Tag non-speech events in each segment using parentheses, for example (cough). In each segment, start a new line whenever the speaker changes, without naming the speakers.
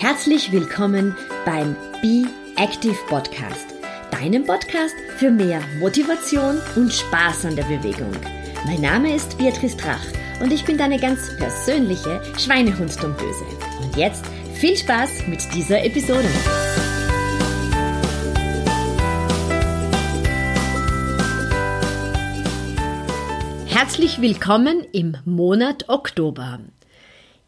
Herzlich willkommen beim Be Active Podcast, deinem Podcast für mehr Motivation und Spaß an der Bewegung. Mein Name ist Beatrice Drach und ich bin deine ganz persönliche Schweinehundsdumböse. Und jetzt viel Spaß mit dieser Episode. Herzlich willkommen im Monat Oktober.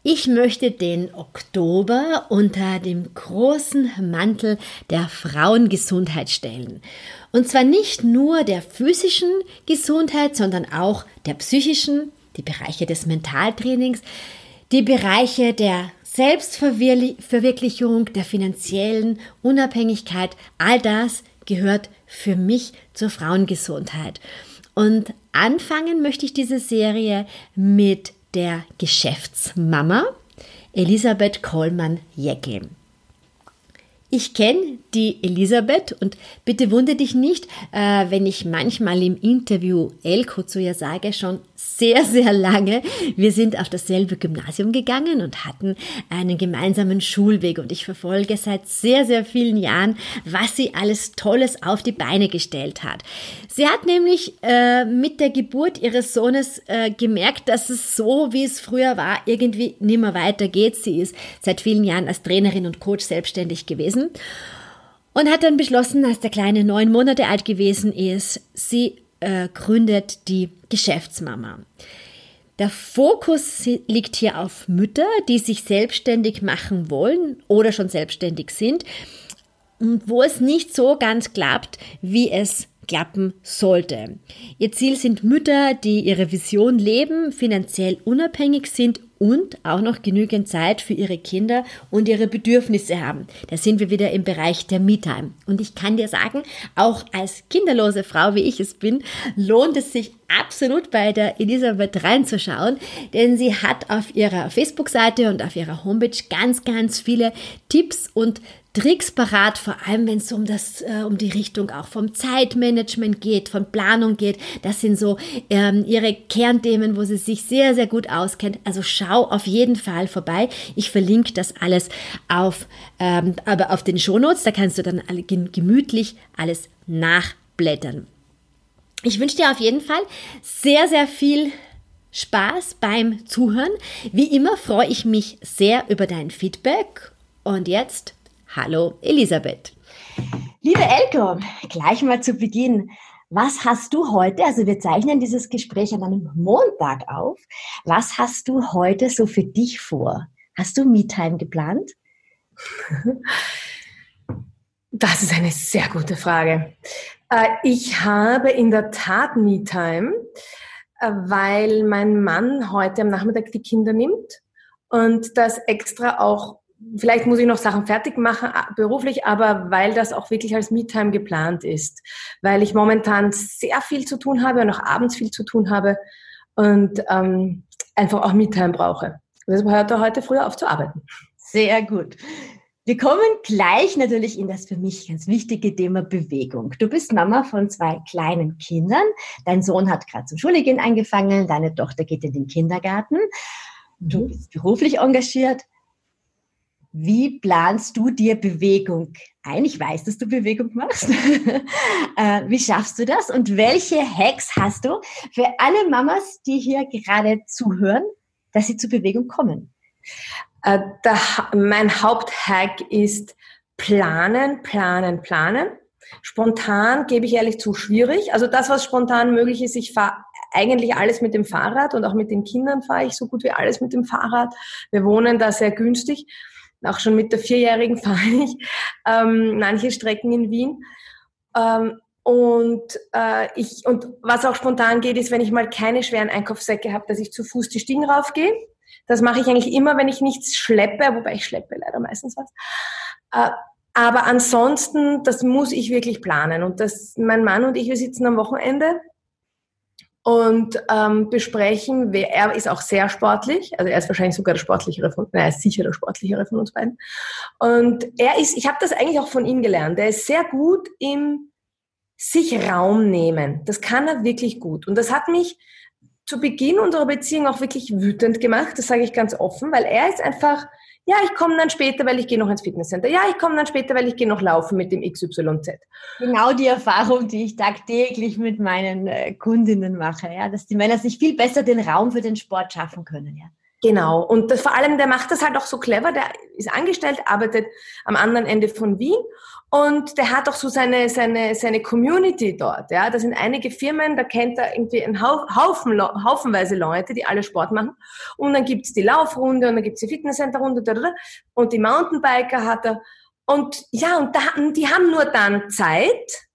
Ich möchte den Oktober unter dem großen Mantel der Frauengesundheit stellen. Und zwar nicht nur der physischen Gesundheit, sondern auch der psychischen, die Bereiche des Mentaltrainings, die Bereiche der Selbstverwirklichung, der finanziellen Unabhängigkeit. All das gehört für mich zur Frauengesundheit. Und anfangen möchte ich diese Serie mit der Geschäftsmama Elisabeth Kollmann-Jeckel. Ich kenne die Elisabeth und bitte wundere dich nicht, äh, wenn ich manchmal im Interview Elko zu ihr sage, schon sehr, sehr lange. Wir sind auf dasselbe Gymnasium gegangen und hatten einen gemeinsamen Schulweg und ich verfolge seit sehr, sehr vielen Jahren, was sie alles Tolles auf die Beine gestellt hat. Sie hat nämlich äh, mit der Geburt ihres Sohnes äh, gemerkt, dass es so, wie es früher war, irgendwie nimmer weitergeht. Sie ist seit vielen Jahren als Trainerin und Coach selbstständig gewesen gewesen und hat dann beschlossen, als der Kleine neun Monate alt gewesen ist, sie äh, gründet die Geschäftsmama. Der Fokus liegt hier auf Mütter, die sich selbstständig machen wollen oder schon selbstständig sind und wo es nicht so ganz klappt, wie es klappen sollte. Ihr Ziel sind Mütter, die ihre Vision leben, finanziell unabhängig sind und auch noch genügend Zeit für ihre Kinder und ihre Bedürfnisse haben. Da sind wir wieder im Bereich der Me-Time. Und ich kann dir sagen, auch als kinderlose Frau, wie ich es bin, lohnt es sich absolut bei der Elisabeth reinzuschauen, denn sie hat auf ihrer Facebook-Seite und auf ihrer Homepage ganz, ganz viele Tipps und Tricks parat, vor allem wenn es um das, äh, um die Richtung auch vom Zeitmanagement geht, von Planung geht. Das sind so ähm, ihre Kernthemen, wo sie sich sehr, sehr gut auskennt. Also schau auf jeden Fall vorbei. Ich verlinke das alles auf, ähm, aber auf den Shownotes. Da kannst du dann alle gemütlich alles nachblättern. Ich wünsche dir auf jeden Fall sehr, sehr viel Spaß beim Zuhören. Wie immer freue ich mich sehr über dein Feedback. Und jetzt Hallo Elisabeth. Liebe Elko, gleich mal zu Beginn. Was hast du heute, also wir zeichnen dieses Gespräch an einem Montag auf, was hast du heute so für dich vor? Hast du Me-Time geplant?
Das ist eine sehr gute Frage. Äh, ich habe in der Tat Me-Time, äh, weil mein Mann heute am Nachmittag die Kinder nimmt und das extra auch Vielleicht muss ich noch Sachen fertig machen beruflich, aber weil das auch wirklich als Me-Time geplant ist, weil ich momentan sehr viel zu tun habe und auch abends viel zu tun habe und ähm, einfach auch Me-Time brauche. Deshalb hört er heute früher auf zu arbeiten.
Sehr gut. Wir kommen gleich natürlich in das für mich ganz wichtige Thema Bewegung. Du bist Mama von zwei kleinen Kindern. Dein Sohn hat gerade zum Schulgehen angefangen, deine Tochter geht in den Kindergarten. Du mhm. bist beruflich engagiert. Wie planst du dir Bewegung ein? Ich weiß, dass du Bewegung machst. (laughs) Äh, wie schaffst du das? Und welche Hacks hast du für alle Mamas, die hier gerade zuhören, dass sie zur Bewegung kommen?
Äh, der, mein Haupthack ist planen, planen, planen. Spontan gebe ich ehrlich zu schwierig. Also das, was spontan möglich ist, ich fahre eigentlich alles mit dem Fahrrad und auch mit den Kindern fahre ich so gut wie alles mit dem Fahrrad. Wir wohnen da sehr günstig auch schon mit der Vierjährigen (laughs) fahre ich ähm, manche Strecken in Wien. Ähm, und, äh, ich, und was auch spontan geht, ist, wenn ich mal keine schweren Einkaufssäcke habe, dass ich zu Fuß die Stiegen raufgehe. Das mache ich eigentlich immer, wenn ich nichts schleppe, wobei ich schleppe leider meistens was. Äh, aber ansonsten, das muss ich wirklich planen. Und das, mein Mann und ich, wir sitzen am Wochenende und ähm, besprechen, wer, er ist auch sehr sportlich, also er ist wahrscheinlich sogar der sportlichere von, nein, er ist sicher der sportlichere von uns beiden. Und er ist, ich habe das eigentlich auch von ihm gelernt, er ist sehr gut im sich Raum nehmen. Das kann er wirklich gut. Und das hat mich zu Beginn unserer Beziehung auch wirklich wütend gemacht, das sage ich ganz offen, weil er ist einfach, ja, ich komme dann später, weil ich gehe noch ins Fitnesscenter. Ja, ich komme dann später, weil ich gehe noch laufen mit dem XYZ.
Genau die Erfahrung, die ich tagtäglich mit meinen äh, Kundinnen mache, ja, dass die Männer sich viel besser den Raum für den Sport schaffen können, ja.
Genau. Und das, vor allem, der macht das halt auch so clever. Der ist angestellt, arbeitet am anderen Ende von Wien und der hat auch so seine, seine, seine Community dort. Ja, da sind einige Firmen, da kennt er irgendwie einen Haufen, haufenweise Leute, die alle Sport machen. Und dann gibt's die Laufrunde und dann gibt's die Fitnesscenterrunde und die Mountainbiker hat er. Und ja, und da, die haben nur dann Zeit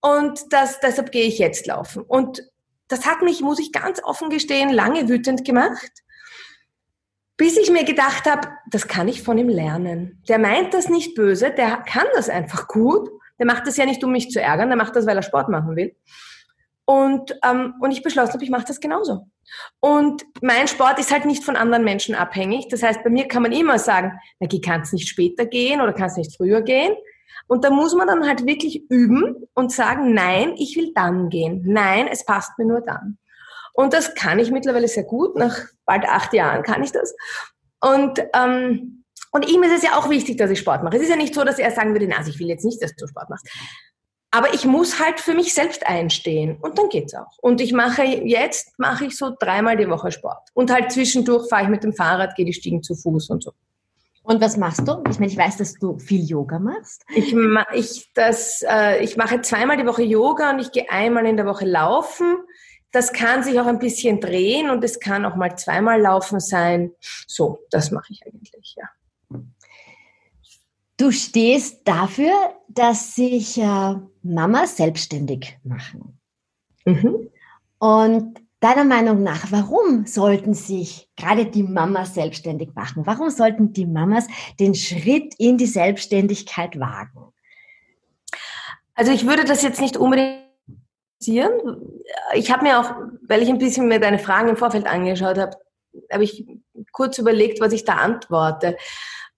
und das, deshalb gehe ich jetzt laufen. Und das hat mich, muss ich ganz offen gestehen, lange wütend gemacht bis ich mir gedacht habe, das kann ich von ihm lernen. Der meint das nicht böse, der kann das einfach gut. Der macht das ja nicht, um mich zu ärgern, der macht das, weil er Sport machen will. Und, ähm, und ich beschlossen habe, ich mache das genauso. Und mein Sport ist halt nicht von anderen Menschen abhängig. Das heißt, bei mir kann man immer sagen, na, kann es nicht später gehen oder kann es nicht früher gehen. Und da muss man dann halt wirklich üben und sagen, nein, ich will dann gehen. Nein, es passt mir nur dann. Und das kann ich mittlerweile sehr gut. Nach bald acht Jahren kann ich das. Und, ähm, und ihm ist es ja auch wichtig, dass ich Sport mache. Es ist ja nicht so, dass er sagen würde, also ich will jetzt nicht, dass du Sport machst. Aber ich muss halt für mich selbst einstehen und dann geht's auch. Und ich mache jetzt mache ich so dreimal die Woche Sport und halt zwischendurch fahre ich mit dem Fahrrad, gehe die Stiegen zu Fuß und so.
Und was machst du? Ich meine, ich weiß, dass du viel Yoga machst.
Ich, ich, das, äh, ich mache zweimal die Woche Yoga und ich gehe einmal in der Woche laufen. Das kann sich auch ein bisschen drehen und es kann auch mal zweimal laufen sein. So, das mache ich eigentlich, ja.
Du stehst dafür, dass sich äh, Mamas selbstständig machen. Mhm. Und deiner Meinung nach, warum sollten sich gerade die Mamas selbstständig machen? Warum sollten die Mamas den Schritt in die Selbstständigkeit wagen?
Also ich würde das jetzt nicht unbedingt ich habe mir auch, weil ich ein bisschen mir deine Fragen im Vorfeld angeschaut habe, habe ich kurz überlegt, was ich da antworte.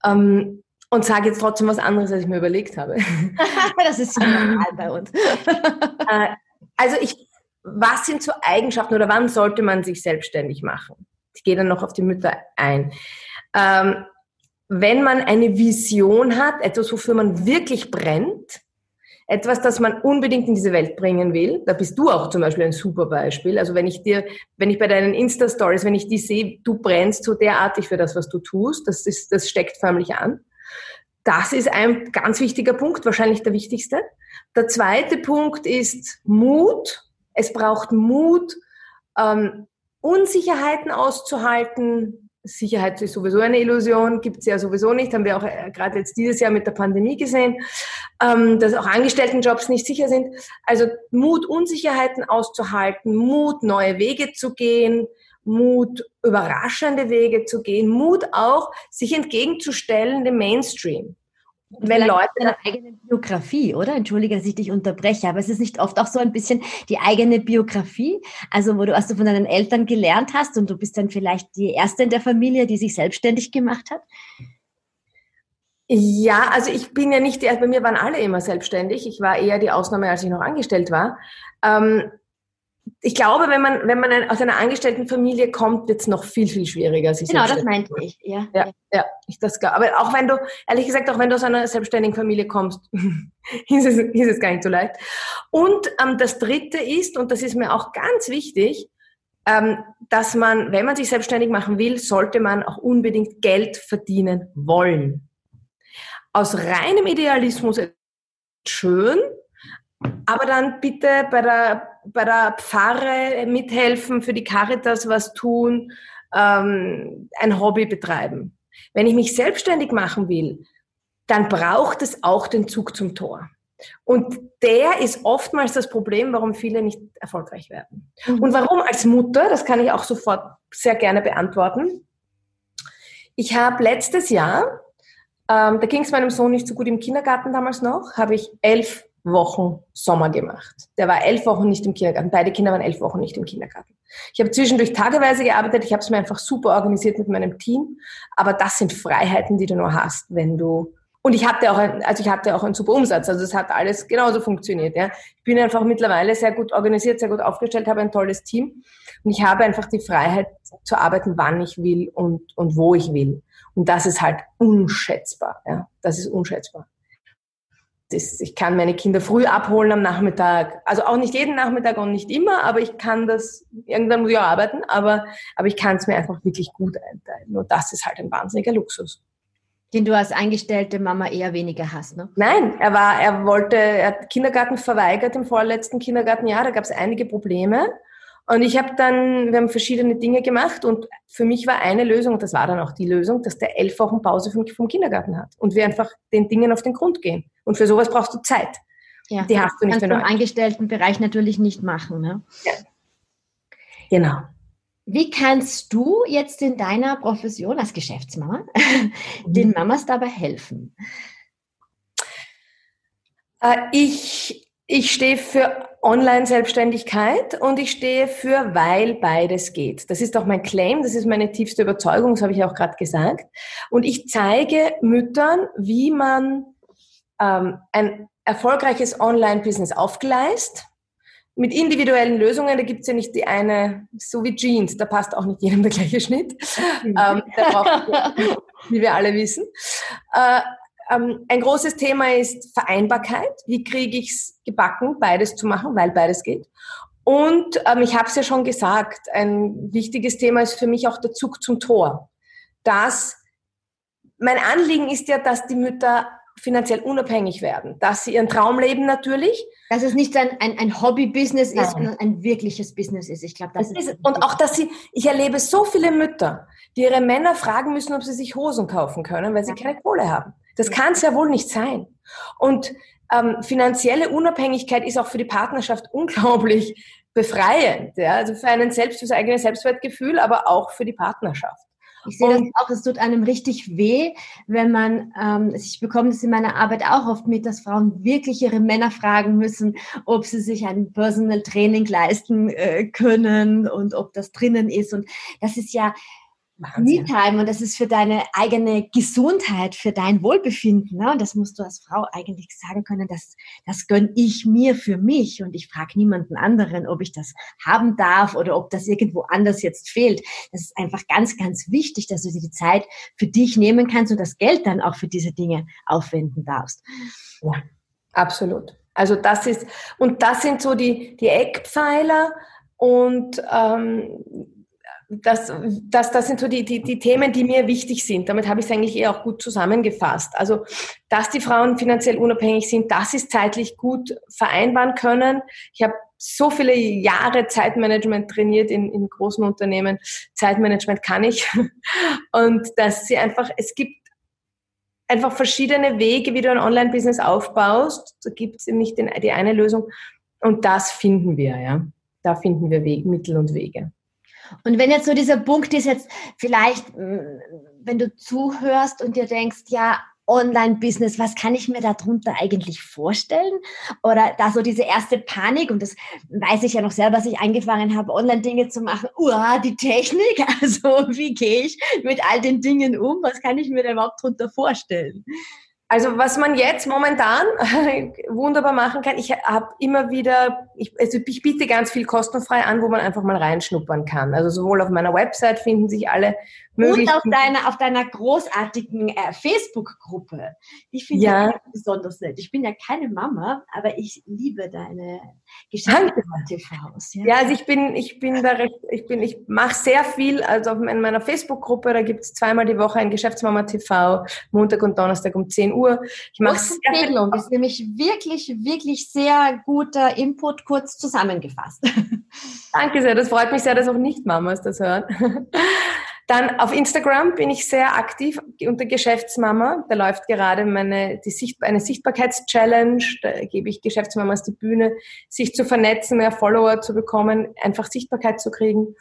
Ähm, und sage jetzt trotzdem was anderes, als ich mir überlegt habe. (laughs)
das ist normal bei uns. (laughs)
Äh, also ich, was sind so Eigenschaften oder wann sollte man sich selbstständig machen? Ich gehe dann noch auf die Mütter ein. Ähm, wenn man eine Vision hat, etwas, wofür man wirklich brennt, etwas, das man unbedingt in diese Welt bringen will. Da bist du auch zum Beispiel ein super Beispiel. Also wenn ich dir, wenn ich bei deinen Insta-Stories, wenn ich die sehe, du brennst so derartig für das, was du tust, das ist, das steckt förmlich an. Das ist ein ganz wichtiger Punkt, wahrscheinlich der wichtigste. Der zweite Punkt ist Mut. Es braucht Mut, ähm, Unsicherheiten auszuhalten, Sicherheit ist sowieso eine Illusion, gibt es ja sowieso nicht, haben wir auch äh, gerade jetzt dieses Jahr mit der Pandemie gesehen, ähm, dass auch Angestelltenjobs nicht sicher sind. Also Mut, Unsicherheiten auszuhalten, Mut, neue Wege zu gehen, Mut, überraschende Wege zu gehen, Mut auch, sich entgegenzustellen dem Mainstream
wenn Leute eine eigene Biografie, oder? Entschuldige, dass ich dich unterbreche, aber es ist nicht oft auch so ein bisschen die eigene Biografie, also wo du, was du von deinen Eltern gelernt hast und du bist dann vielleicht die erste in der Familie, die sich selbstständig gemacht hat?
Ja, also ich bin ja nicht, bei mir waren alle immer selbstständig. Ich war eher die Ausnahme, als ich noch angestellt war. Ähm, ich glaube, wenn man, wenn man aus einer Angestelltenfamilie kommt, wird es noch viel, viel schwieriger.
Genau, das meinte ich, ja.
Ja, ja ich das glaube. Aber auch wenn du, ehrlich gesagt, auch wenn du aus einer selbstständigen Familie kommst, (laughs) ist, es, ist es gar nicht so leicht. Und ähm, das Dritte ist, und das ist mir auch ganz wichtig, ähm, dass man, wenn man sich selbstständig machen will, sollte man auch unbedingt Geld verdienen wollen. Aus reinem Idealismus ist schön, aber dann bitte bei der, bei der Pfarre mithelfen, für die Caritas was tun, ähm, ein Hobby betreiben. Wenn ich mich selbstständig machen will, dann braucht es auch den Zug zum Tor. Und der ist oftmals das Problem, warum viele nicht erfolgreich werden. Mhm. Und warum als Mutter, das kann ich auch sofort sehr gerne beantworten. Ich habe letztes Jahr, ähm, da ging es meinem Sohn nicht so gut im Kindergarten damals noch, habe ich elf Wochen Sommer gemacht. Der war elf Wochen nicht im Kindergarten. Beide Kinder waren elf Wochen nicht im Kindergarten. Ich habe zwischendurch tageweise gearbeitet. Ich habe es mir einfach super organisiert mit meinem Team. Aber das sind Freiheiten, die du nur hast, wenn du Und ich hatte auch, ein, also ich hatte auch einen super Umsatz. Also es hat alles genauso funktioniert. Ja. Ich bin einfach mittlerweile sehr gut organisiert, sehr gut aufgestellt, habe ein tolles Team und ich habe einfach die Freiheit zu arbeiten, wann ich will und, und wo ich will. Und das ist halt unschätzbar. Ja. Das ist unschätzbar. Das, ich kann meine Kinder früh abholen am Nachmittag. Also auch nicht jeden Nachmittag und nicht immer, aber ich kann das, irgendwann muss ich auch arbeiten, aber, aber ich kann es mir einfach wirklich gut einteilen. Und das ist halt ein wahnsinniger Luxus
den du als eingestellte Mama eher weniger hast, ne?
Nein, er war, er wollte, er hat Kindergarten verweigert im vorletzten Kindergartenjahr, da gab es einige Probleme. Und ich habe dann, wir haben verschiedene Dinge gemacht und für mich war eine Lösung, und das war dann auch die Lösung, dass der elf Wochen Pause vom, vom Kindergarten hat und wir einfach den Dingen auf den Grund gehen. Und für sowas brauchst du Zeit.
Ja, die hast du nicht. Kannst du im Angestelltenbereich natürlich nicht machen. Ne? Ja.
Genau.
Wie kannst du jetzt in deiner Profession als Geschäftsmama (laughs) den mhm. Mamas dabei helfen?
Äh, ich, ich stehe für Online-Selbstständigkeit und ich stehe für, weil beides geht. Das ist auch mein Claim, das ist meine tiefste Überzeugung, das habe ich auch gerade gesagt. Und ich zeige Müttern, wie man ähm, ein erfolgreiches Online-Business aufgleist mit individuellen Lösungen, da gibt es ja nicht die eine, so wie Jeans, da passt auch nicht jedem der gleiche Schnitt. Mhm. ähm, braucht, wie wir alle wissen. Äh, ein großes Thema ist Vereinbarkeit. Wie kriege ich es gebacken, beides zu machen, weil beides geht. Und ähm, ich habe es ja schon gesagt, ein wichtiges Thema ist für mich auch der Zug zum Tor. Das, mein Anliegen ist ja, dass die Mütter finanziell unabhängig werden, dass sie ihren Traum leben natürlich.
Dass es nicht ein, ein, ein Hobby-Business ist, sondern ein wirkliches Business ist. Ich glaube, das, das ist,
Und auch, dass sie, ich erlebe so viele Mütter, die ihre Männer fragen müssen, ob sie sich Hosen kaufen können, weil sie ja. keine Kohle haben. Das kann es ja wohl nicht sein. Und ähm, finanzielle Unabhängigkeit ist auch für die Partnerschaft (laughs) unglaublich befreiend. Ja? Also für einen selbst, für das eigene Selbstwertgefühl, aber auch für die Partnerschaft.
Ich sehe das auch, es tut einem richtig weh, wenn man, ähm, ich bekomme das in meiner Arbeit auch oft mit, dass Frauen wirklich ihre Männer fragen müssen, ob sie sich ein Personal Training leisten äh, können und ob das drinnen ist. Und das ist ja, Me-Time und das ist für deine eigene Gesundheit, für dein Wohlbefinden. Ne? Und das musst du als Frau eigentlich sagen können, das, das gönn ich mir für mich und ich frage niemanden anderen, ob ich das haben darf oder ob das irgendwo anders jetzt fehlt. Das ist einfach ganz, ganz wichtig, dass du dir die Zeit für dich nehmen kannst und das Geld dann auch für diese Dinge aufwenden darfst.
Ja, absolut. Also das ist, und das sind so die, die Eckpfeiler und ähm, das, das, das sind so die, die, die Themen, die mir wichtig sind. Damit habe ich es eigentlich eher auch gut zusammengefasst. Also, dass die Frauen finanziell unabhängig sind, dass sie es zeitlich gut vereinbaren können. Ich habe so viele Jahre Zeitmanagement trainiert in, in großen Unternehmen. Zeitmanagement kann ich. (laughs) Und dass sie einfach, es gibt einfach verschiedene Wege, wie du ein Online-Business aufbaust. Da gibt es nicht den, die eine Lösung. Und das finden wir, ja. Da finden wir Wege, Mittel und Wege.
Und wenn jetzt so dieser Punkt ist, jetzt vielleicht, mm, wenn du zuhörst und dir denkst, ja, Online-Business, was kann ich mir darunter eigentlich vorstellen? Oder da so diese erste Panik, und das weiß ich ja noch selber, dass ich angefangen habe, Online-Dinge zu machen. Uah, die Technik, (laughs) also wie gehe ich mit all den Dingen um? Was kann ich mir da überhaupt darunter vorstellen?
Also was man jetzt momentan (laughs) wunderbar machen kann, ich habe immer wieder, ich, also ich biete ganz viel kostenfrei an, wo man einfach mal reinschnuppern kann. Also sowohl auf meiner Website finden sich alle
möglichen... Und auf deiner, auf deiner großartigen äh, Facebook-Gruppe. Die finde ja. ich besonders nett. Ich bin ja keine Mama, aber ich liebe deine
Geschäftsmama-TVs. Ja. ja, also ich bin, ich bin da recht, ich bin, ich mache sehr viel, also in meiner Facebook-Gruppe, da gibt es zweimal die Woche ein Geschäftsmama-TV, Montag und Donnerstag um 10 Uhr Uhr.
Ich mache Empfehlung ist nämlich wirklich, wirklich sehr guter Input, kurz zusammengefasst. (laughs)
Danke sehr, das freut mich sehr, dass auch Nicht-Mamas das hören. (laughs) Dann auf Instagram bin ich sehr aktiv unter Geschäftsmama. Da läuft gerade meine, die Sicht, eine Sichtbarkeitschallenge. Da gebe ich Geschäftsmamas die Bühne, sich zu vernetzen, mehr Follower zu bekommen, einfach Sichtbarkeit zu kriegen.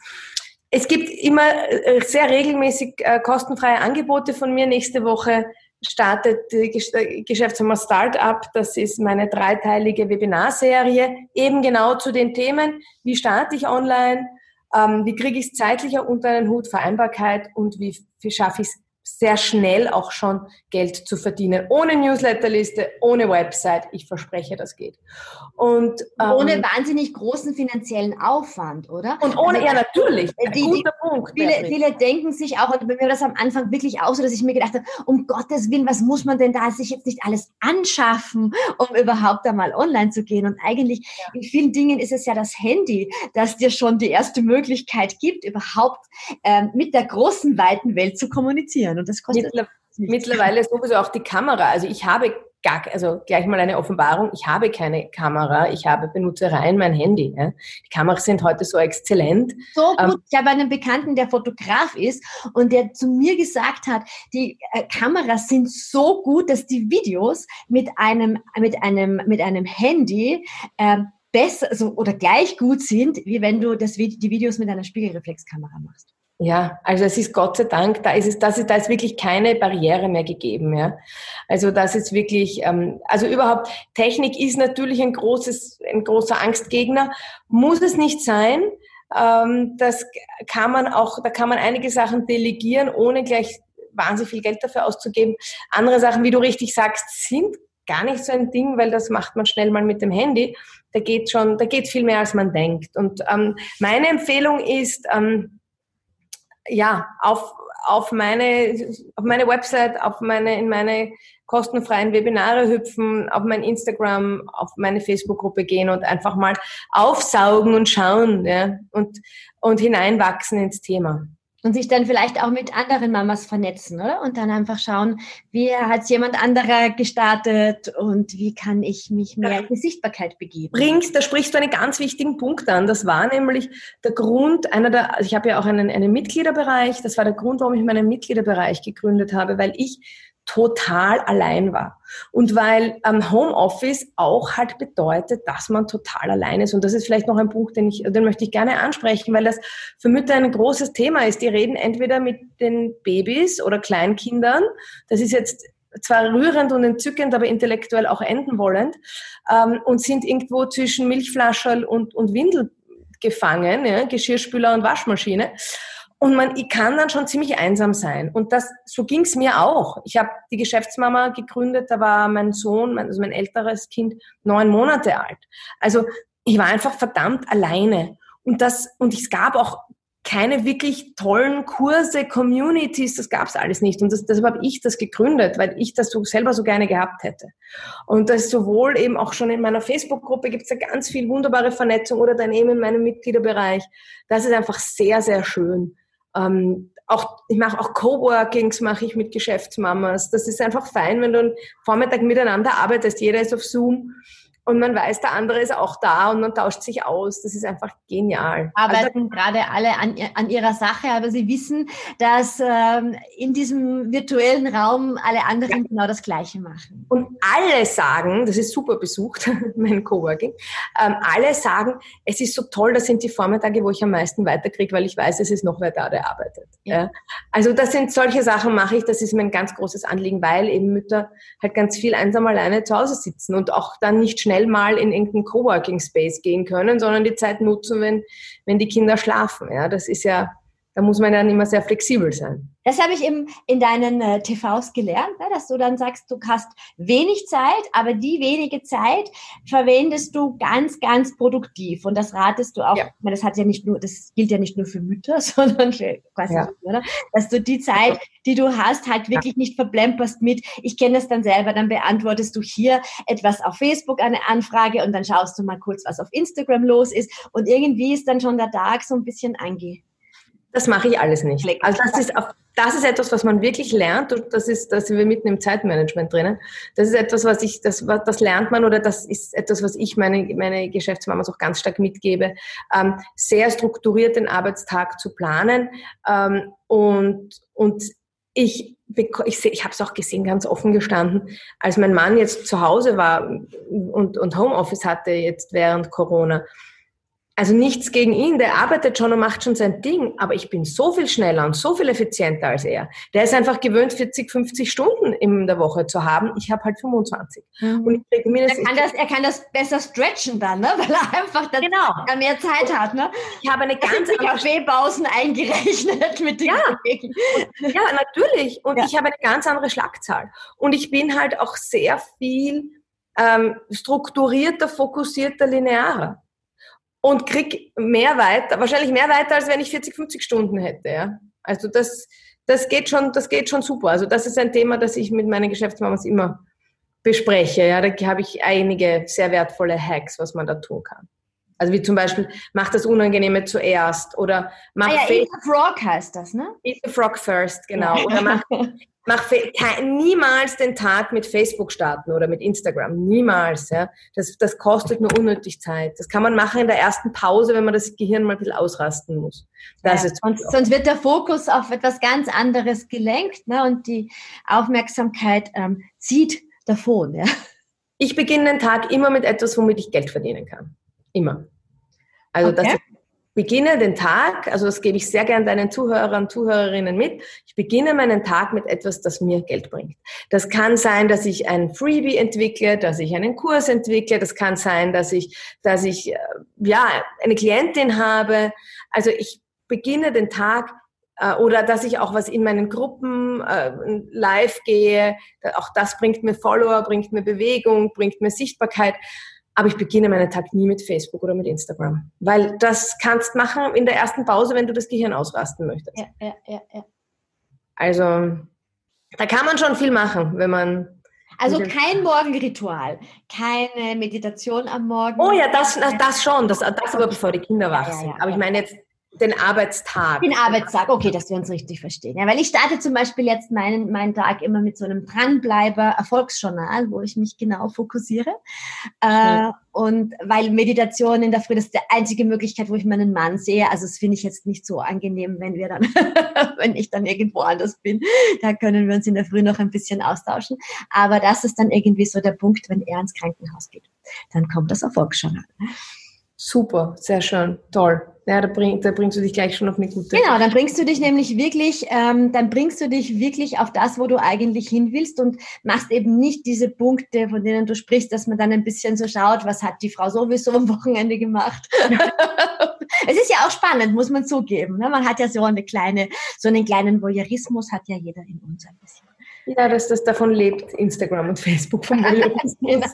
Es gibt immer äh, sehr regelmäßig äh, kostenfreie Angebote von mir. Nächste Woche startet die äh, Geschäftsnummer Startup. Das ist meine dreiteilige Webinarserie, eben genau zu den Themen, wie starte ich online, ähm, wie kriege ich es zeitlicher unter einen Hut, Vereinbarkeit und wie, wie schaffe ich es sehr schnell auch schon Geld zu verdienen. Ohne Newsletterliste, ohne Website. Ich verspreche, das geht.
Und ähm, ohne wahnsinnig großen finanziellen Aufwand, oder?
Und ohne, also, ja natürlich.
Ein die, guter die, Punkt. Viele, viele denken sich auch, und bei mir war das am Anfang wirklich auch so, dass ich mir gedacht habe, um Gottes Willen, was muss man denn da sich jetzt nicht alles anschaffen, um überhaupt einmal online zu gehen? Und eigentlich ja. in vielen Dingen ist es ja das Handy, das dir schon die erste Möglichkeit gibt, überhaupt ähm, mit der großen, weiten Welt zu kommunizieren. Und das kostet
Mittler mittlerweile sowieso auch die Kamera. Also ich habe gar, also gleich mal eine Offenbarung. Ich habe keine Kamera. Ich habe benutze rein mein Handy. Ja. Die Kameras sind heute so exzellent.
So gut. Ähm, ich habe einen Bekannten, der Fotograf ist und der zu mir gesagt hat, die äh, Kameras sind so gut, dass die Videos mit einem, mit einem, mit einem Handy, äh, besser also, oder gleich gut sind, wie wenn du das, die Videos mit einer Spiegelreflexkamera machst.
Ja, also es ist Gott sei Dank, da ist es, das ist, da ist wirklich keine Barriere mehr gegeben, ja. Also das ist wirklich, ähm, also überhaupt, Technik ist natürlich ein großes, ein großer Angstgegner, muss es nicht sein. Ähm, das kann man auch, da kann man einige Sachen delegieren, ohne gleich wahnsinnig viel Geld dafür auszugeben. Andere Sachen, wie du richtig sagst, sind gar nicht so ein Ding, weil das macht man schnell mal mit dem Handy. Da geht schon, da geht viel mehr, als man denkt. Und ähm, meine Empfehlung ist, ähm, ja, auf, auf meine, auf meine Website, auf meine, in meine kostenfreien Webinare hüpfen, auf mein Instagram, auf meine Facebook-Gruppe gehen und einfach mal aufsaugen und schauen, ja, und, und hineinwachsen ins Thema.
Und sich dann vielleicht auch mit anderen Mamas vernetzen, oder? Und dann einfach schauen, wie hat jemand anderer gestartet und wie kann ich mich mehr in die Sichtbarkeit begeben.
Bringst, da sprichst du einen ganz wichtigen Punkt an. Das war nämlich der Grund, einer der, also ich habe ja auch einen, einen Mitgliederbereich, das war der Grund, warum ich meinen Mitgliederbereich gegründet habe, weil ich total allein war. Und weil ähm, Homeoffice auch halt bedeutet, dass man total allein ist. Und das ist vielleicht noch ein Punkt, den, ich, den möchte ich gerne ansprechen, weil das für Mütter ein großes Thema ist. Die reden entweder mit den Babys oder Kleinkindern. Das ist jetzt zwar rührend und entzückend, aber intellektuell auch enden wollend ähm, und sind irgendwo zwischen Milchflascherl und, und Windel gefangen, ja, Geschirrspüler und Waschmaschine. Und man ich kann dann schon ziemlich einsam sein. Und das, so ging's mir auch. Ich habe die Geschäftsmama gegründet, da war mein Sohn, mein, also mein älteres Kind, neun Monate alt. Also ich war einfach verdammt alleine. Und das, und es gab auch keine wirklich tollen Kurse, Communities, das gab's alles nicht. Und das, deshalb habe ich das gegründet, weil ich das so selber so gerne gehabt hätte. Und das ist sowohl eben auch schon in meiner Facebook-Gruppe gibt's da ganz viel wunderbare Vernetzung oder dann eben in meinem Mitgliederbereich. Das ist einfach sehr, sehr schön. Ähm, auch, ich mache auch Coworkings, mache ich mit Geschäftsmamas. Das ist einfach fein, wenn du einen Vormittag miteinander arbeitest. Jeder ist auf Zoom und man weiß, der andere ist auch da und man tauscht sich aus. Das ist einfach genial.
Arbeiten also, gerade alle an, an ihrer Sache, aber sie wissen, dass ähm, in diesem virtuellen Raum alle anderen ja. genau das Gleiche machen.
Und alle sagen, das ist super besucht, (laughs) mein Coworking, ähm, alle sagen, es ist so toll, das sind die Vormittage, wo ich am meisten weiterkriege, weil ich weiß, es ist noch wer da, der arbeitet. Ja. Ja. Also das sind solche Sachen mache ich, das ist mir ein ganz großes Anliegen, weil eben Mütter halt ganz viel einsam alleine zu Hause sitzen und auch dann nicht schnell mal in irgendeinen Coworking Space gehen können, sondern die Zeit nutzen, wenn, wenn die Kinder schlafen. Ja, das ist ja, da muss man dann immer sehr flexibel sein.
Das habe ich eben in deinen äh, TVs gelernt, ne, dass du dann sagst, du hast wenig Zeit, aber die wenige Zeit verwendest du ganz, ganz produktiv. Und das ratest du auch, ja. meine, das hat ja nicht nur, das gilt ja nicht nur für Mütter, (laughs) sondern für quasi, ja. oder? Dass du die Zeit, die du hast, halt wirklich nicht verplemperst mit, ich kenne das dann selber, dann beantwortest du hier etwas auf Facebook, eine Anfrage und dann schaust du mal kurz, was auf Instagram los ist. Und irgendwie ist dann schon der Tag so ein bisschen ange
das mache ich alles nicht. Also das ist, das ist etwas, was man wirklich lernt. Und das ist, da sind wir mitten im Zeitmanagement drinnen. Das ist etwas, was ich, das, das lernt man oder das ist etwas, was ich meine, meine Geschäftsmamas auch ganz stark mitgebe. Ähm, sehr strukturiert den Arbeitstag zu planen. Ähm, und, und ich, ich, ich habe es auch gesehen, ganz offen gestanden, als mein Mann jetzt zu Hause war und, und Homeoffice hatte jetzt während Corona also nichts gegen ihn, der arbeitet schon und macht schon sein Ding, aber ich bin so viel schneller und so viel effizienter als er. Der ist einfach gewöhnt, 40, 50 Stunden in der Woche zu haben. Ich habe halt 25.
Mhm. Und ich kriege mindestens, er, kann das, er kann das besser stretchen dann, ne? (laughs) weil er einfach dann genau. mehr Zeit hat. Ne?
Ich habe eine ganz
andere Kaffeepausen eingerechnet mit den
ja. Kollegen. ja, natürlich. Und ja. ich habe eine ganz andere Schlagzahl. Und ich bin halt auch sehr viel ähm, strukturierter, fokussierter, linearer und krieg mehr weiter, wahrscheinlich mehr weiter, als wenn ich 40, 50 Stunden hätte. Ja? Also das, das geht schon, das geht schon super. Also das ist ein Thema, das ich mit meinen Geschäftsmamas immer bespreche. Ja, da habe ich einige sehr wertvolle Hacks, was man da tun kann. Also wie zum Beispiel, mach das Unangenehme zuerst oder mach
ah ja, Eat the Frog heißt das, ne?
Eat the Frog first, genau. Oder mach, (laughs) mach niemals den Tag mit Facebook starten oder mit Instagram. Niemals. Ja. Das, das kostet nur unnötig Zeit. Das kann man machen in der ersten Pause, wenn man das Gehirn mal ein bisschen ausrasten muss.
Das ja. ist und sonst wird der Fokus auf etwas ganz anderes gelenkt ne? und die Aufmerksamkeit ähm, zieht davon. Ja.
Ich beginne den Tag immer mit etwas, womit ich Geld verdienen kann. Immer. Also okay. das beginne den Tag, also das gebe ich sehr gern deinen Zuhörern, Zuhörerinnen mit. Ich beginne meinen Tag mit etwas, das mir Geld bringt. Das kann sein, dass ich ein Freebie entwickle, dass ich einen Kurs entwickle. Das kann sein, dass ich, dass ich, äh, ja, eine Klientin habe. Also ich beginne den Tag äh, oder dass ich auch was in meinen Gruppen äh, live gehe. Auch das bringt mir Follower, bringt mir Bewegung, bringt mir Sichtbarkeit aber ich beginne meinen Tag nie mit Facebook oder mit Instagram. Weil das kannst machen in der ersten Pause, wenn du das Gehirn ausrasten möchtest. Ja, ja, ja, ja. Also, da kann man schon viel machen, wenn man.
Also kein Morgenritual, keine Meditation am Morgen.
Oh ja, das, das schon, das, das aber bevor die Kinder wach sind. Aber ich meine jetzt den Arbeitstag.
Den Arbeitstag, okay, dass wir uns richtig verstehen. Ja, weil ich starte zum Beispiel jetzt meinen, meinen Tag immer mit so einem Dranbleiber Erfolgsjournal, wo ich mich genau fokussiere. Äh, und weil Meditation in der Früh, das ist die einzige Möglichkeit, wo ich meinen Mann sehe. Also das finde ich jetzt nicht so angenehm, wenn wir dann, (laughs) wenn ich dann irgendwo anders bin. Da können wir uns in der Früh noch ein bisschen austauschen. Aber das ist dann irgendwie so der Punkt, wenn er ins Krankenhaus geht. Dann kommt das Erfolgsjournal.
Super, sehr schön, toll. Ja, da, bring, da bringst du dich gleich schon auf eine gute.
Genau, dann bringst du dich nämlich wirklich, ähm, dann bringst du dich wirklich auf das, wo du eigentlich hin willst und machst eben nicht diese Punkte, von denen du sprichst, dass man dann ein bisschen so schaut, was hat die Frau sowieso am Wochenende gemacht. (laughs) es ist ja auch spannend, muss man zugeben. Ne? Man hat ja so eine kleine, so einen kleinen Voyeurismus hat ja jeder in uns ein bisschen.
Ja, dass das davon lebt, Instagram und Facebook vom Voyeurismus. (laughs) genau.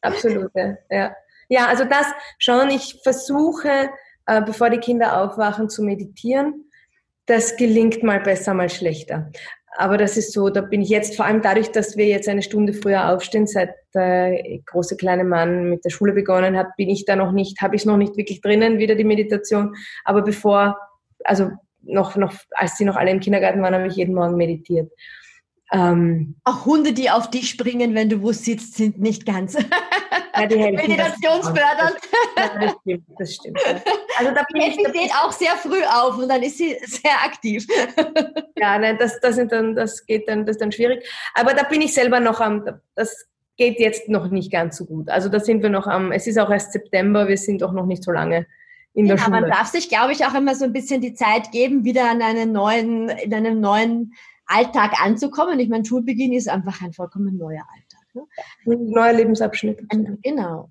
Absolut, ja. Ja, also das schon. Ich versuche, äh, bevor die Kinder aufwachen, zu meditieren. Das gelingt mal besser, mal schlechter. Aber das ist so, da bin ich jetzt, vor allem dadurch, dass wir jetzt eine Stunde früher aufstehen, seit der große kleine Mann mit der Schule begonnen hat, bin ich da noch nicht, habe ich noch nicht wirklich drinnen, wieder die Meditation. Aber bevor, also noch, noch, als sie noch alle im Kindergarten waren, habe ich jeden Morgen meditiert.
Ähm, Auch Hunde, die auf dich springen, wenn du wo sitzt, sind nicht ganz. Ja, die Meditationsfördernd. Das, das stimmt, das stimmt. Also da bin Effi steht auch sehr früh auf und dann ist sie sehr aktiv.
Ja, nein, das, das, sind dann, das geht dann, das ist dann schwierig. Aber da bin ich selber noch am, das geht jetzt noch nicht ganz so gut. Also da sind wir noch am, es ist auch erst September, wir sind auch noch nicht so lange in der ja, Schule.
Man darf sich, glaube ich, auch immer so ein bisschen die Zeit geben, wieder an einen neuen, in einem neuen Alltag anzukommen. Ich meine, Schulbeginn ist einfach ein vollkommen neuer Alltag.
Ne? Ein neuer Lebensabschnitt.
Genau.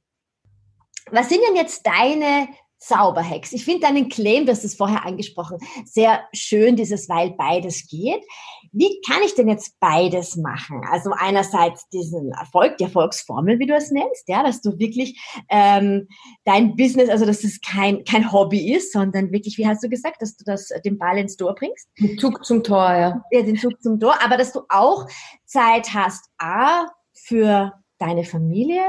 Was sind denn jetzt deine Zauberhex? Ich finde deinen Claim, du hast es vorher angesprochen, sehr schön, dieses weil beides geht. Wie kann ich denn jetzt beides machen? Also einerseits diesen Erfolg, die Erfolgsformel, wie du es nennst, ja, dass du wirklich ähm, dein Business, also dass es kein, kein Hobby ist, sondern wirklich, wie hast du gesagt, dass du das den Ball ins Tor bringst?
Den Zug zum Tor, ja.
Ja, den Zug zum Tor, aber dass du auch Zeit hast, A, für deine Familie,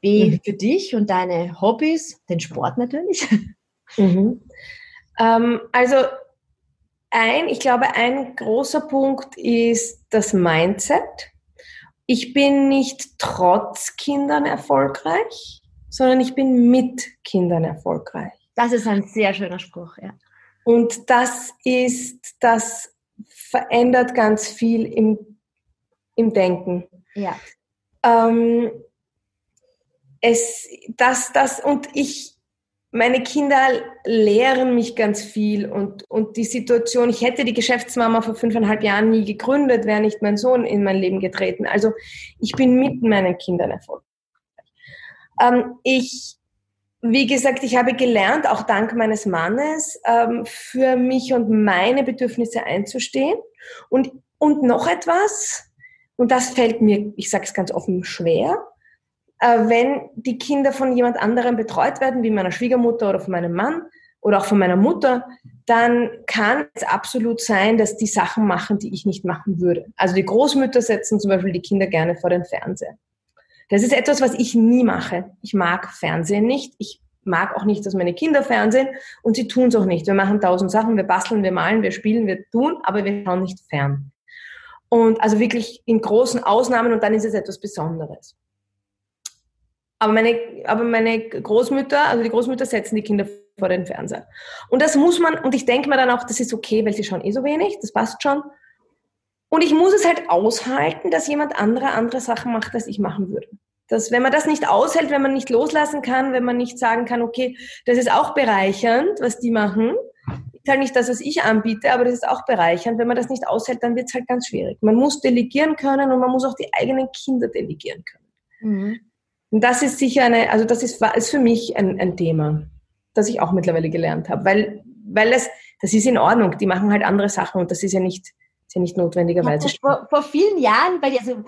B mhm. für dich und deine Hobbys, den Sport natürlich.
Mhm. Ähm, also ein, ich glaube, ein großer Punkt ist das Mindset. Ich bin nicht trotz Kindern erfolgreich, sondern ich bin mit Kindern erfolgreich.
Das ist ein sehr schöner Spruch, ja.
Und das ist, das verändert ganz viel im, im Denken.
Ja.
Ähm, es, das, das, und ich, meine Kinder lehren mich ganz viel und, und die Situation, ich hätte die Geschäftsmama vor fünfeinhalb Jahren nie gegründet, wäre nicht mein Sohn in mein Leben getreten. Also ich bin mit meinen Kindern erfolgreich. Ähm, ich, wie gesagt, ich habe gelernt, auch dank meines Mannes, ähm, für mich und meine Bedürfnisse einzustehen. Und, und noch etwas, und das fällt mir, ich sage es ganz offen, schwer, wenn die Kinder von jemand anderem betreut werden, wie meiner Schwiegermutter oder von meinem Mann oder auch von meiner Mutter, dann kann es absolut sein, dass die Sachen machen, die ich nicht machen würde. Also die Großmütter setzen zum Beispiel die Kinder gerne vor den Fernseher. Das ist etwas, was ich nie mache. Ich mag Fernsehen nicht. Ich mag auch nicht, dass meine Kinder Fernsehen und sie tun es auch nicht. Wir machen tausend Sachen, wir basteln, wir malen, wir spielen, wir tun, aber wir schauen nicht fern. Und also wirklich in großen Ausnahmen und dann ist es etwas Besonderes. Aber meine, aber meine Großmütter, also die Großmütter setzen die Kinder vor den Fernseher. Und das muss man, und ich denke mir dann auch, das ist okay, weil sie schauen eh so wenig, das passt schon. Und ich muss es halt aushalten, dass jemand anderer andere Sachen macht, als ich machen würde. Dass, wenn man das nicht aushält, wenn man nicht loslassen kann, wenn man nicht sagen kann, okay, das ist auch bereichernd, was die machen. Ist halt nicht das, was ich anbiete, aber das ist auch bereichernd. Wenn man das nicht aushält, dann wird es halt ganz schwierig. Man muss delegieren können und man muss auch die eigenen Kinder delegieren können. Mhm. Und das ist sicher eine, also das ist, ist für mich ein, ein Thema, das ich auch mittlerweile gelernt habe, weil, weil das, das ist in Ordnung. Die machen halt andere Sachen und das ist ja nicht, ist ja nicht notwendigerweise.
Vor, vor, vielen Jahren, weil also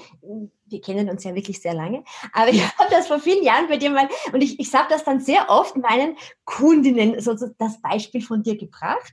wir kennen uns ja wirklich sehr lange, aber ich habe das vor vielen Jahren bei dir mal und ich, ich habe das dann sehr oft meinen Kundinnen so, so das Beispiel von dir gebracht,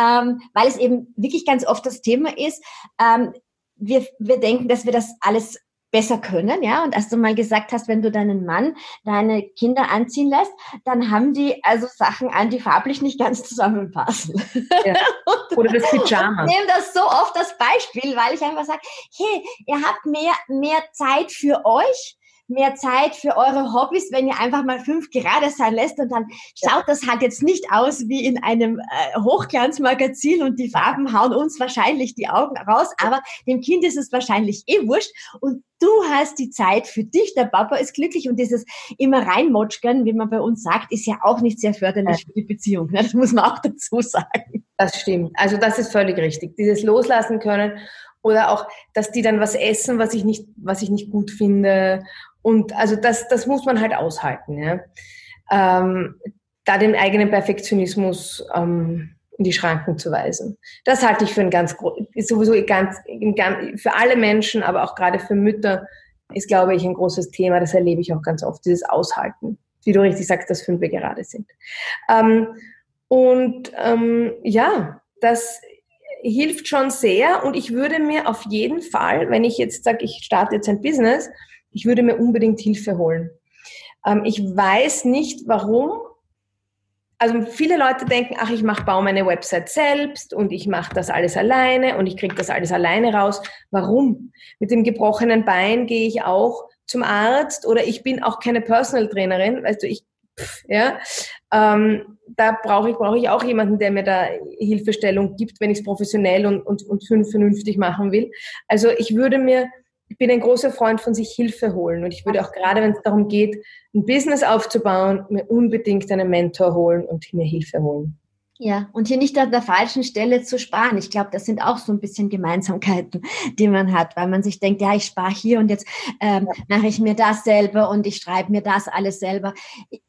ähm, weil es eben wirklich ganz oft das Thema ist. Ähm, wir, wir denken, dass wir das alles besser können, ja. Und als du mal gesagt hast, wenn du deinen Mann deine Kinder anziehen lässt, dann haben die also Sachen an, die farblich nicht ganz zusammenpassen. Ja. (laughs)
Oder das Pyjama.
Ich nehme das so oft das Beispiel, weil ich einfach sage, hey, ihr habt mehr, mehr Zeit für euch mehr Zeit für eure Hobbys, wenn ihr einfach mal fünf gerade sein lässt und dann schaut das halt jetzt nicht aus wie in einem äh, Hochglanzmagazin und die Farben hauen uns wahrscheinlich die Augen raus, aber dem Kind ist es wahrscheinlich eh wurscht und du hast die Zeit für dich, der Papa ist glücklich und dieses immer reinmotschkern, wie man bei uns sagt, ist ja auch nicht sehr förderlich für die Beziehung. Ne? Das muss man auch dazu sagen.
Das stimmt. Also das ist völlig richtig. Dieses Loslassen können oder auch, dass die dann was essen, was ich nicht, was ich nicht gut finde und also das, das muss man halt aushalten. Ja? Ähm, da den eigenen Perfektionismus ähm, in die Schranken zu weisen. Das halte ich für ein ganz, ist sowieso ganz, für alle Menschen, aber auch gerade für Mütter ist, glaube ich, ein großes Thema. Das erlebe ich auch ganz oft, dieses Aushalten. Wie du richtig sagst, dass fünf gerade sind. Ähm, und ähm, ja, das hilft schon sehr und ich würde mir auf jeden Fall, wenn ich jetzt sage, ich starte jetzt ein Business, ich würde mir unbedingt Hilfe holen. Ähm, ich weiß nicht, warum. Also viele Leute denken, ach, ich mache, baue meine Website selbst und ich mache das alles alleine und ich kriege das alles alleine raus. Warum? Mit dem gebrochenen Bein gehe ich auch zum Arzt oder ich bin auch keine Personal Trainerin, weißt du, ich, pff, ja, ähm, da brauche ich, brauche ich auch jemanden, der mir da Hilfestellung gibt, wenn ich es professionell und, und, und vernünftig machen will. Also ich würde mir ich bin ein großer Freund von sich Hilfe holen und ich würde auch gerade, wenn es darum geht, ein Business aufzubauen, mir unbedingt einen Mentor holen und mir Hilfe holen.
Ja, und hier nicht an der falschen Stelle zu sparen. Ich glaube, das sind auch so ein bisschen Gemeinsamkeiten, die man hat, weil man sich denkt, ja, ich spare hier und jetzt ähm, mache ich mir das selber und ich schreibe mir das alles selber.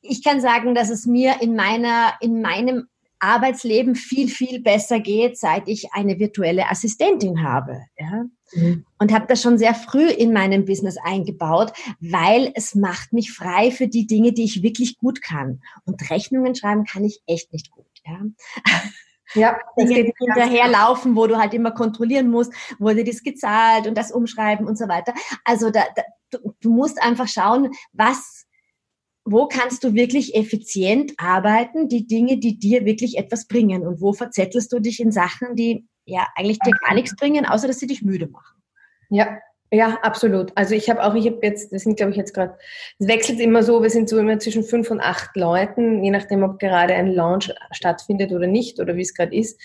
Ich kann sagen, dass es mir in meiner, in meinem Arbeitsleben viel, viel besser geht, seit ich eine virtuelle Assistentin habe. Ja? Mhm. Und habe das schon sehr früh in meinem Business eingebaut, weil es macht mich frei für die Dinge, die ich wirklich gut kann. Und Rechnungen schreiben kann ich echt nicht gut. Ja? (laughs) Ja, (laughs) Dinge hinterherlaufen, wo du halt immer kontrollieren musst, wurde das gezahlt und das umschreiben und so weiter. Also da, da, du, du musst einfach schauen, was wo kannst du wirklich effizient arbeiten, die Dinge, die dir wirklich etwas bringen und wo verzettelst du dich in Sachen, die ja eigentlich dir gar nichts bringen, außer dass sie dich müde machen.
Ja, ja, absolut. Also ich habe auch, ich habe jetzt, das sind glaube ich jetzt gerade, es wechselt immer so, wir sind so immer zwischen fünf und acht Leuten, je nachdem, ob gerade ein Launch stattfindet oder nicht oder wie es gerade ist.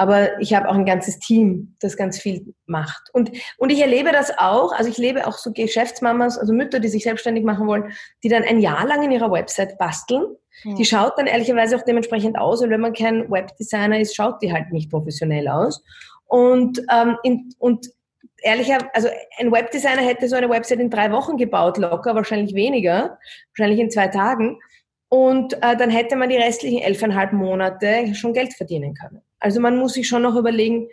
Aber ich habe auch ein ganzes Team, das ganz viel macht. Und, und ich erlebe das auch, also ich lebe auch so Geschäftsmamas, also Mütter, die sich selbstständig machen wollen, die dann ein Jahr lang in ihrer Website basteln. Ja. Die schaut dann ehrlicherweise auch dementsprechend aus. Und wenn man kein Webdesigner ist, schaut die halt nicht professionell aus. Und, ähm, in, und ehrlicher, also ein Webdesigner hätte so eine Website in drei Wochen gebaut, locker, wahrscheinlich weniger, wahrscheinlich in zwei Tagen. Und äh, dann hätte man die restlichen elfeinhalb Monate schon Geld verdienen können. Also man muss sich schon noch überlegen,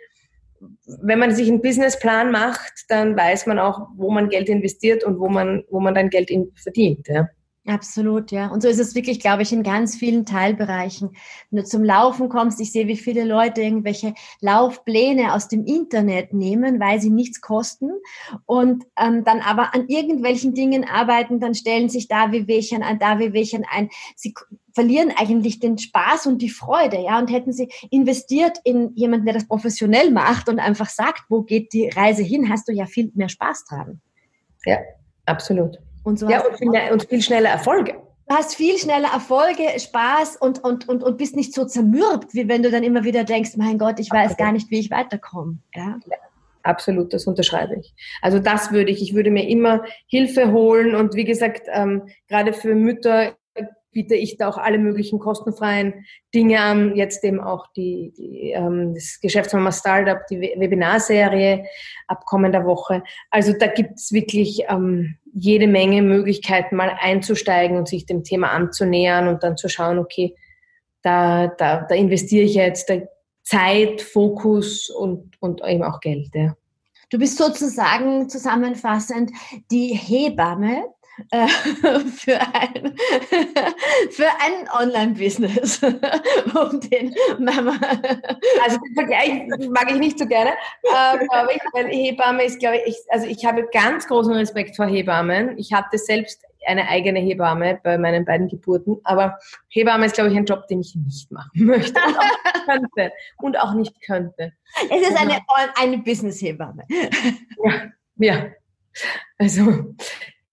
wenn man sich einen Businessplan macht, dann weiß man auch, wo man Geld investiert und wo man, wo man dann Geld verdient. Ja.
Absolut, ja. Und so ist es wirklich, glaube ich, in ganz vielen Teilbereichen. Wenn du zum Laufen kommst, ich sehe, wie viele Leute irgendwelche Laufpläne aus dem Internet nehmen, weil sie nichts kosten und ähm, dann aber an irgendwelchen Dingen arbeiten, dann stellen sich da wie Wehwehchen an, da wie Wehwehchen ein. Sie verlieren eigentlich den Spaß und die Freude, ja. Und hätten sie investiert in jemanden, der das professionell macht und einfach sagt, wo geht die Reise hin, hast du ja viel mehr Spaß dran.
Ja, absolut. Und so ja, und viel, und viel schneller Erfolge.
Du hast viel schneller Erfolge, Spaß und, und, und, und bist nicht so zermürbt, wie wenn du dann immer wieder denkst, mein Gott, ich weiß gar nicht, wie ich weiterkomme. Ja? ja?
absolut, das unterschreibe ich. Also das würde ich, ich würde mir immer Hilfe holen und wie gesagt, ähm, gerade für Mütter biete ich da auch alle möglichen kostenfreien Dinge an. Jetzt eben auch die, die ähm, das Geschäftsmama Startup, die Webinarserie ab kommender Woche. Also da gibt es wirklich ähm, jede Menge Möglichkeiten, mal einzusteigen und sich dem Thema anzunähern und dann zu schauen, okay, da, da, da investiere ich jetzt Zeit, Fokus und, und eben auch Geld. Ja.
Du bist sozusagen zusammenfassend die Hebamme äh, (laughs) für ein, (laughs) für ein Online-Business, (laughs) um den Mama.
Also den Vergleich mag ich nicht so gerne, ähm, aber ich, weil Hebamme ist, glaube ich, also ich habe ganz großen Respekt vor Hebammen. Ich hatte selbst eine eigene Hebamme bei meinen beiden Geburten, aber Hebamme ist, glaube ich, ein Job, den ich nicht machen möchte und auch nicht könnte. Und auch nicht könnte.
Es ist eine, eine Business-Hebamme.
Ja, ja. Also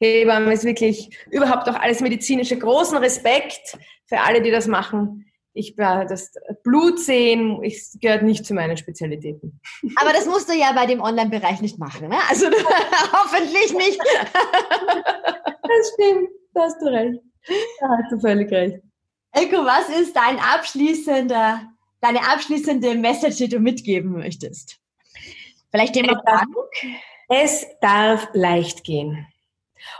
Hebamme ist wirklich überhaupt auch alles medizinische. Großen Respekt für alle, die das machen. Ich das Blut sehen, ich, gehört nicht zu meinen Spezialitäten.
Aber das musst du ja bei dem Online-Bereich nicht machen, ne? Also (laughs) hoffentlich nicht.
das stimmt, da hast du recht. Da hast du völlig recht.
Elko, was ist dein abschließender, deine abschließende Message, die du mitgeben möchtest? Vielleicht Thema Dank?
Es darf leicht gehen.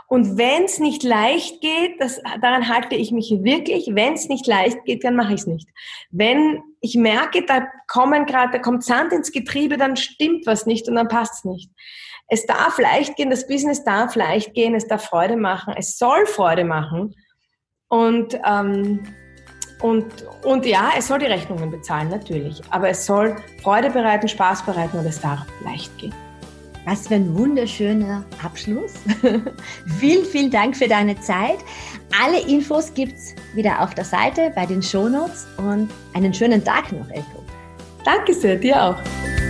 Und wenn es nicht leicht geht, das, daran halte ich mich wirklich, wenn es nicht leicht geht, dann mache ich es nicht. Wenn ich merke, da kommen gerade, da kommt Sand ins Getriebe, dann stimmt was nicht und dann passt es nicht. Es darf leicht gehen, das Business darf leicht gehen, es darf Freude machen, es soll Freude machen. Und, ähm, und, und ja, es soll die Rechnungen bezahlen, natürlich. Aber es soll Freude bereiten, Spaß bereiten und es darf leicht gehen.
Was für ein wunderschöner Abschluss. (laughs) vielen, vielen Dank für deine Zeit. Alle Infos gibt's wieder auf der Seite bei den Shownotes und einen schönen Tag noch, Elko.
Danke sehr, dir auch.